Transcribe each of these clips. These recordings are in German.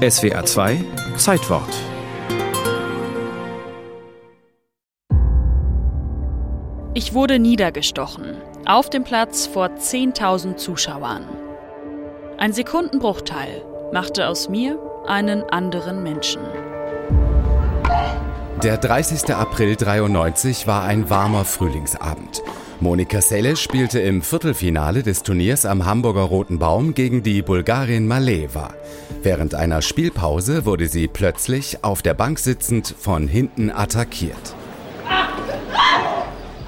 SWA 2 Zeitwort Ich wurde niedergestochen. Auf dem Platz vor 10.000 Zuschauern. Ein Sekundenbruchteil machte aus mir einen anderen Menschen. Der 30. April 93 war ein warmer Frühlingsabend. Monika Seles spielte im Viertelfinale des Turniers am Hamburger Roten Baum gegen die Bulgarin Maleva. Während einer Spielpause wurde sie plötzlich auf der Bank sitzend von hinten attackiert.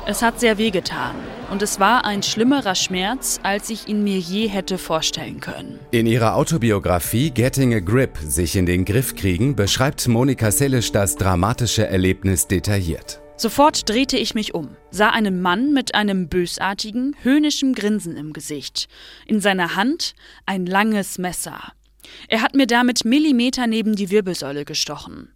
Es hat sehr wehgetan und es war ein schlimmerer Schmerz, als ich ihn mir je hätte vorstellen können. In ihrer Autobiografie Getting a Grip, sich in den Griff kriegen, beschreibt Monika Selisch das dramatische Erlebnis detailliert. Sofort drehte ich mich um, sah einen Mann mit einem bösartigen, höhnischen Grinsen im Gesicht. In seiner Hand ein langes Messer. Er hat mir damit Millimeter neben die Wirbelsäule gestochen.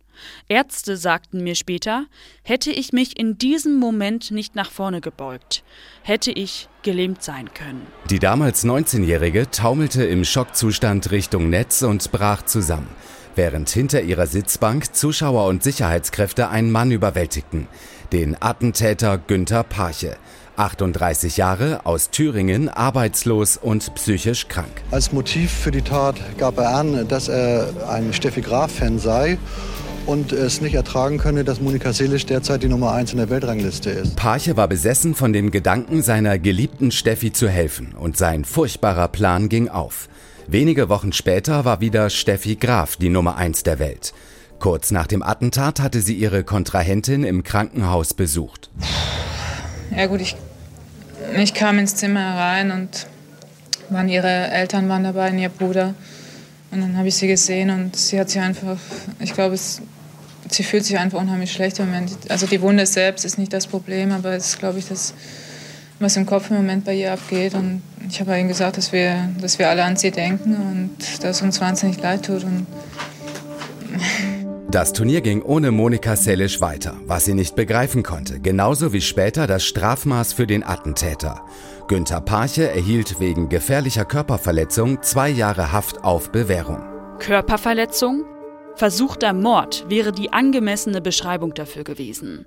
Ärzte sagten mir später, hätte ich mich in diesem Moment nicht nach vorne gebeugt, hätte ich gelähmt sein können. Die damals 19-Jährige taumelte im Schockzustand Richtung Netz und brach zusammen, während hinter ihrer Sitzbank Zuschauer und Sicherheitskräfte einen Mann überwältigten, den Attentäter Günther Parche. 38 Jahre, aus Thüringen, arbeitslos und psychisch krank. Als Motiv für die Tat gab er an, dass er ein Steffi Graf-Fan sei und es nicht ertragen könne, dass Monika Seelisch derzeit die Nummer 1 in der Weltrangliste ist. Parche war besessen von dem Gedanken, seiner geliebten Steffi zu helfen und sein furchtbarer Plan ging auf. Wenige Wochen später war wieder Steffi Graf die Nummer 1 der Welt. Kurz nach dem Attentat hatte sie ihre Kontrahentin im Krankenhaus besucht. Ja gut, ich, ich kam ins Zimmer herein und waren ihre Eltern waren dabei und ihr Bruder. Und dann habe ich sie gesehen und sie hat sich einfach, ich glaube, sie fühlt sich einfach unheimlich schlecht im Moment. Also die Wunde selbst ist nicht das Problem, aber es ist, glaube ich, das, was im Kopf im Moment bei ihr abgeht. Und ich habe ihnen gesagt, dass wir, dass wir alle an sie denken und dass es uns wahnsinnig leid tut. Und das Turnier ging ohne Monika Selisch weiter, was sie nicht begreifen konnte, genauso wie später das Strafmaß für den Attentäter. Günther Parche erhielt wegen gefährlicher Körperverletzung zwei Jahre Haft auf Bewährung. Körperverletzung? Versuchter Mord wäre die angemessene Beschreibung dafür gewesen.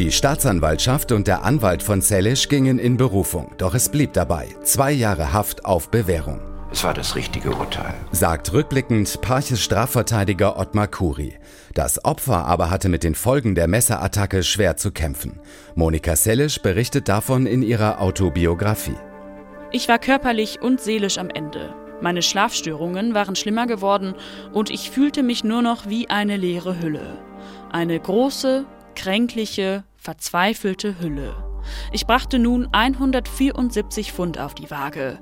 Die Staatsanwaltschaft und der Anwalt von Selisch gingen in Berufung, doch es blieb dabei. Zwei Jahre Haft auf Bewährung. Es war das richtige Urteil. Sagt rückblickend Parches Strafverteidiger Ottmar Kuri. Das Opfer aber hatte mit den Folgen der Messerattacke schwer zu kämpfen. Monika Selisch berichtet davon in ihrer Autobiografie. Ich war körperlich und seelisch am Ende. Meine Schlafstörungen waren schlimmer geworden und ich fühlte mich nur noch wie eine leere Hülle. Eine große, kränkliche, verzweifelte Hülle. Ich brachte nun 174 Pfund auf die Waage.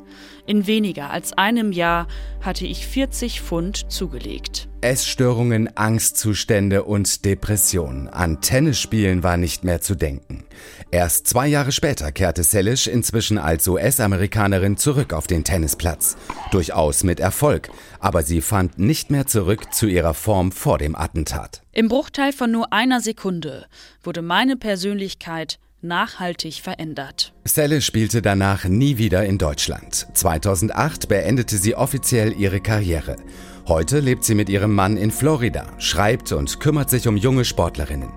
In weniger als einem Jahr hatte ich 40 Pfund zugelegt. Essstörungen, Angstzustände und Depressionen. An Tennisspielen war nicht mehr zu denken. Erst zwei Jahre später kehrte Selisch inzwischen als US-Amerikanerin zurück auf den Tennisplatz. Durchaus mit Erfolg, aber sie fand nicht mehr zurück zu ihrer Form vor dem Attentat. Im Bruchteil von nur einer Sekunde wurde meine Persönlichkeit nachhaltig verändert. Selle spielte danach nie wieder in Deutschland. 2008 beendete sie offiziell ihre Karriere. Heute lebt sie mit ihrem Mann in Florida, schreibt und kümmert sich um junge Sportlerinnen.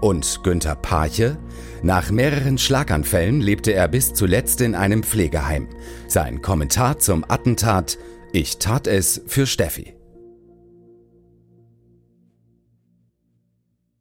Und Günther Parche? Nach mehreren Schlaganfällen lebte er bis zuletzt in einem Pflegeheim. Sein Kommentar zum Attentat: Ich tat es für Steffi.